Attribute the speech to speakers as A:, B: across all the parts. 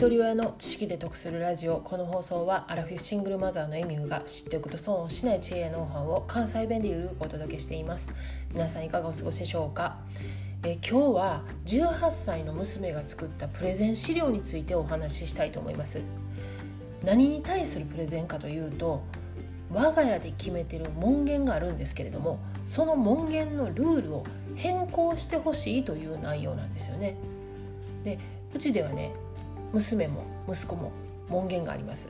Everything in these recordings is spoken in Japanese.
A: 一人親の知識で得するラジオこの放送はアラフィフシングルマザーのエミューが知っておくと損をしない知恵やノウハウを関西弁でゆるくお届けしています。皆さんいかがお過ごしでしょうか？え今日は18歳の娘が作ったプレゼン資料についてお話ししたいと思います。何に対するプレゼンかというと我が家で決めてる門限があるんですけれどもその門限のルールを変更してほしいという内容なんですよね。でうちではね娘も息子も門限があります。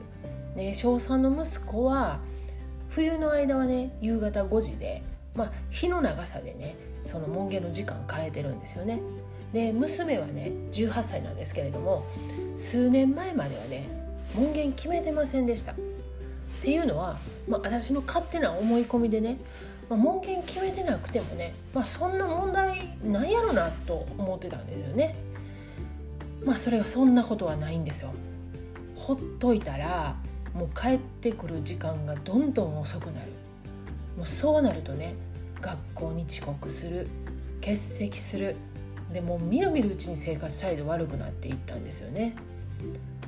A: で小3の息子は冬の間はね夕方5時でまあ日の長さでねその門限の時間変えてるんですよね。で娘はね18歳なんですけれども数年前まではね門限決めてませんでした。っていうのは、まあ、私の勝手な思い込みでね、まあ、門限決めてなくてもね、まあ、そんな問題ないやろなと思ってたんですよね。まあそれがそんなことはないんですよ。ほっといたらもう帰ってくる時間がどんどん遅くなる。もうそうなるとね学校に遅刻する欠席するでもうみるみるうちに生活態度悪くなっていったんですよね。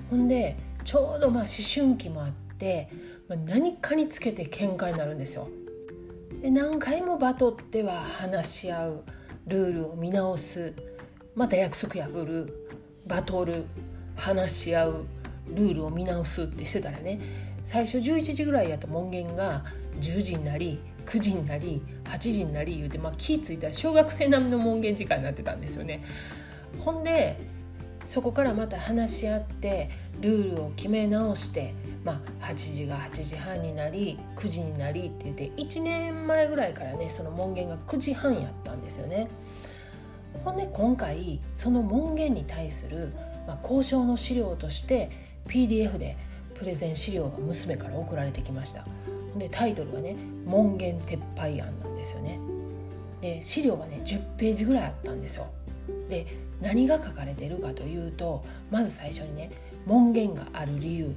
A: ほんでちょうどまあ思春期もあって、まあ、何かにつけて喧嘩になるんですよ。で何回もバトっては話し合うルールを見直すまた約束破るバトル話し合うルールを見直すってしてたらね最初11時ぐらいやった門限が10時になり9時になり8時になり言うて、まあ、気付いたら小学生並みの門限時間になってたんですよね。ほんでそこからまた話し合ってルールを決め直して、まあ、8時が8時半になり9時になりって言って1年前ぐらいからねその門限が9時半やったんですよね。ほんで今回その門限に対する、まあ、交渉の資料として PDF でプレゼン資料が娘から送られてきました。でタイトルはね「門限撤廃案」なんですよね。で資料はね10ページぐらいあったんですよ。で何が書かれてるかというとまず最初にね門限がある理由。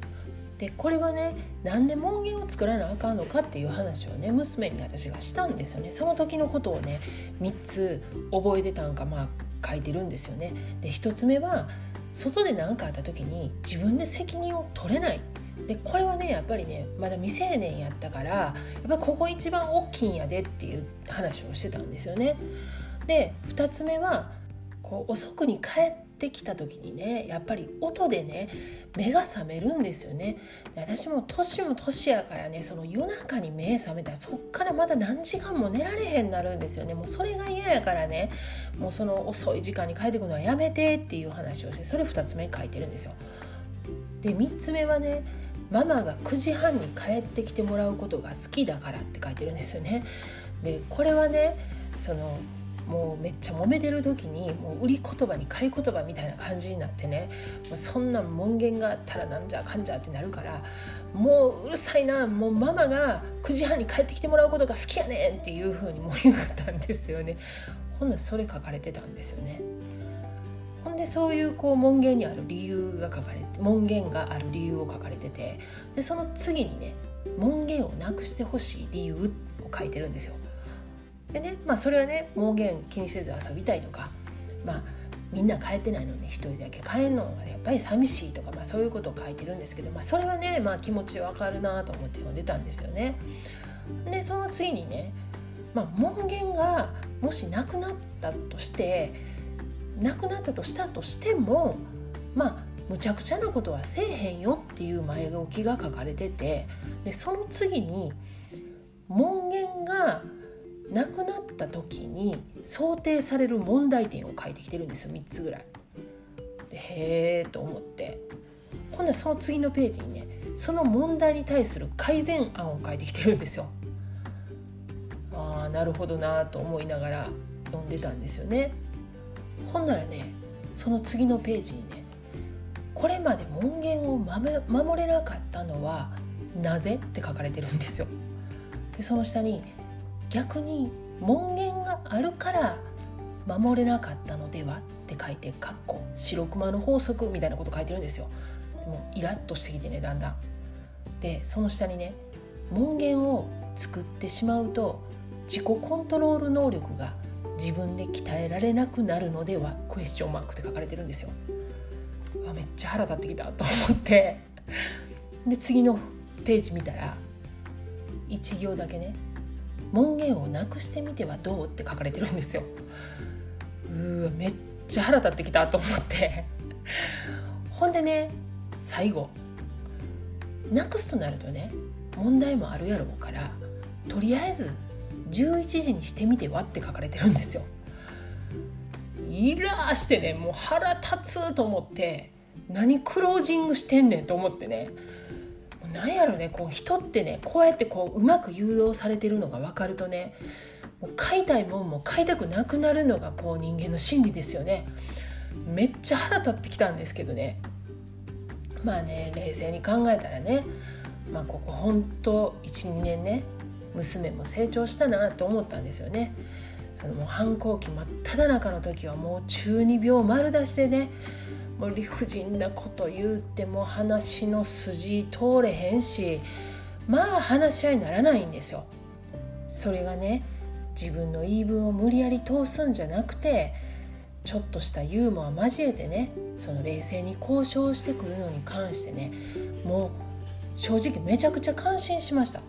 A: でこれはねなんで門限を作らなあかんのかっていう話をね娘に私がしたんですよね。その時のことをね3つ覚えてたんかまあ書いてるんですよね。で1つ目は外で何かあった時に自分で責任を取れない。でこれはねやっぱりねまだ未成年やったからやっぱここ一番大きいんやでっていう話をしてたんですよね。で2つ目はこう遅くに帰ってきた時にねやっぱり音でね目が覚めるんですよね。私も年も年やからねその夜中に目覚めたらそっからまだ何時間も寝られへんなるんですよね。もうそれが嫌やからねもうその遅い時間に帰ってくるのはやめてっていう話をしてそれ2つ目書いてるんですよ。で3つ目はねママが9時半に帰ってきてもらうことが好きだからって書いてるんですよね。でこれはねそのもうめっちゃ揉めてる時にもう売り言葉に買い言葉みたいな感じになってね。そんな門限があったらなんじゃかんじゃってなるからもううるさいな。もうママが9時半に帰ってきてもらうことが好きやねんっていう風にも言ったんですよね。ほんなそれ書かれてたんですよね。ほんでそういうこう門限にある理由が書かれて門限がある理由を書かれててでその次にね門限をなくしてほしい理由を書いてるんですよ。でねまあそれはね門限気にせず遊びたいとかまあみんな帰ってないのに一人だけ帰るのがやっぱり寂しいとか、まあ、そういうことを書いてるんですけど、まあ、それはね、まあ、気持ちわかるなと思って読んでたんですよね。でその次にね、まあ、門限がもしなくなったとしてなくなったとしたとしてもまあむちゃくちゃなことはせえへんよっていう前置きが書かれててでその次に門限が亡くなった時に想定される問題点を書いてきてるんですよ3つぐらい。でへえと思って今度はその次のページにねその問題に対する改善案を書いてきてるんですよ。ああなるほどなと思いながら読んでたんですよね。ほんならねその次のページにねこれまで門限を守れなかったのはなぜ？って書かれてるんですよ。でその下に逆に門限があるから守れなかったのではって書いて「かっこ白熊の法則」みたいなこと書いてるんですよ。でもイラッとしてきてねだんだん。でその下にね門限を作ってしまうと自己コントロール能力が自分で鍛えられなくなるのではクエスチョンマークって書かれてるんですよ。わめっちゃ腹立ってきたと思ってで次のページ見たら1行だけね「門限をなくしてみてはどう?」って書かれてるんですよ。うわめっちゃ腹立ってきたと思ってほんでね最後なくすとなるとね問題もあるやろうからとりあえず11時にしてみてはって書かれてるんですよ。イラーしてねもう腹立つと思って何クロージングしてんねんと思ってねなんやろねこう人ってねこうやってこううまく誘導されてるのが分かるとねもう買いたいもんも買いたくなくなるのがこう人間の心理ですよねめっちゃ腹立ってきたんですけどねまあね冷静に考えたらねまあここほんと12年ね娘も成長したなと思ったんですよね。そのもう反抗期真っ只中の時はもう中二病丸出しでねもう理不尽なこと言うても話の筋通れへんしまあ話し合いにならないんですよ。それがね自分の言い分を無理やり通すんじゃなくてちょっとしたユーモア交えてねその冷静に交渉してくるのに関してねもう正直めちゃくちゃ感心しました。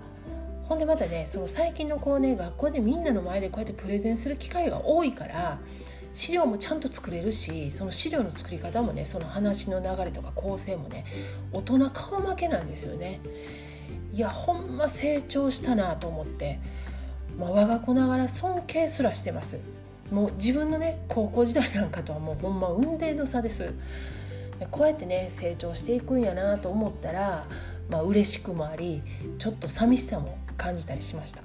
A: ほんでまたねその最近の子ね学校でみんなの前でこうやってプレゼンする機会が多いから資料もちゃんと作れるしその資料の作り方もねその話の流れとか構成もね大人顔負けなんですよね。いやほんま成長したなと思って、まあ、我が子ながら尊敬すらしてます。もう自分のね高校時代なんかとはもうほんま運命の差です。こうやってね成長していくんやなと思ったら、まあ嬉しくもありちょっと寂しさも感じたりしました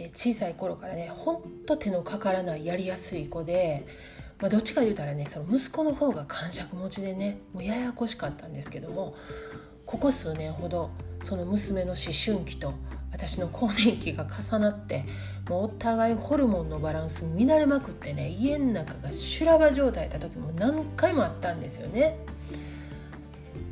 A: で小さい頃からねほんと手のかからないやりやすい子で、まあ、どっちか言うたらねその息子の方が感触持ちでねもうややこしかったんですけどもここ数年ほどその娘の思春期と私の更年期が重なってもうお互いホルモンのバランス乱れまくってね家の中が修羅場状態だった時も何回もあったんですよね。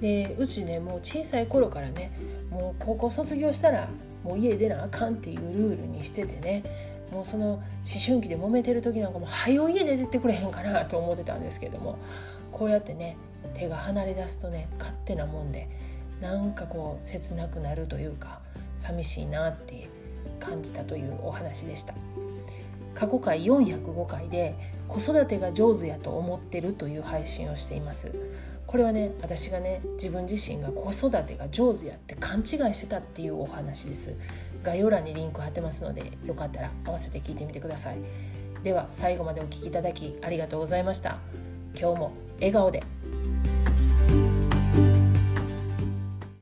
A: でうちねもう小さい頃からねもう高校卒業したらもう家出なあかんっていうルールにしててねもうその思春期で揉めてる時なんかもう早家出てってくれへんかなと思ってたんですけどもこうやってね手が離れ出すとね勝手なもんでなんかこう切なくなるというか寂しいなって感じたというお話でした。過去回405回で子育てが上手やと思ってるという配信をしています。これはね私がね自分自身が子育てが上手やって勘違いしてたっていうお話です。概要欄にリンク貼ってますのでよかったら合わせて聞いてみてください。では最後までお聴きいただきありがとうございました。今日も笑顔で。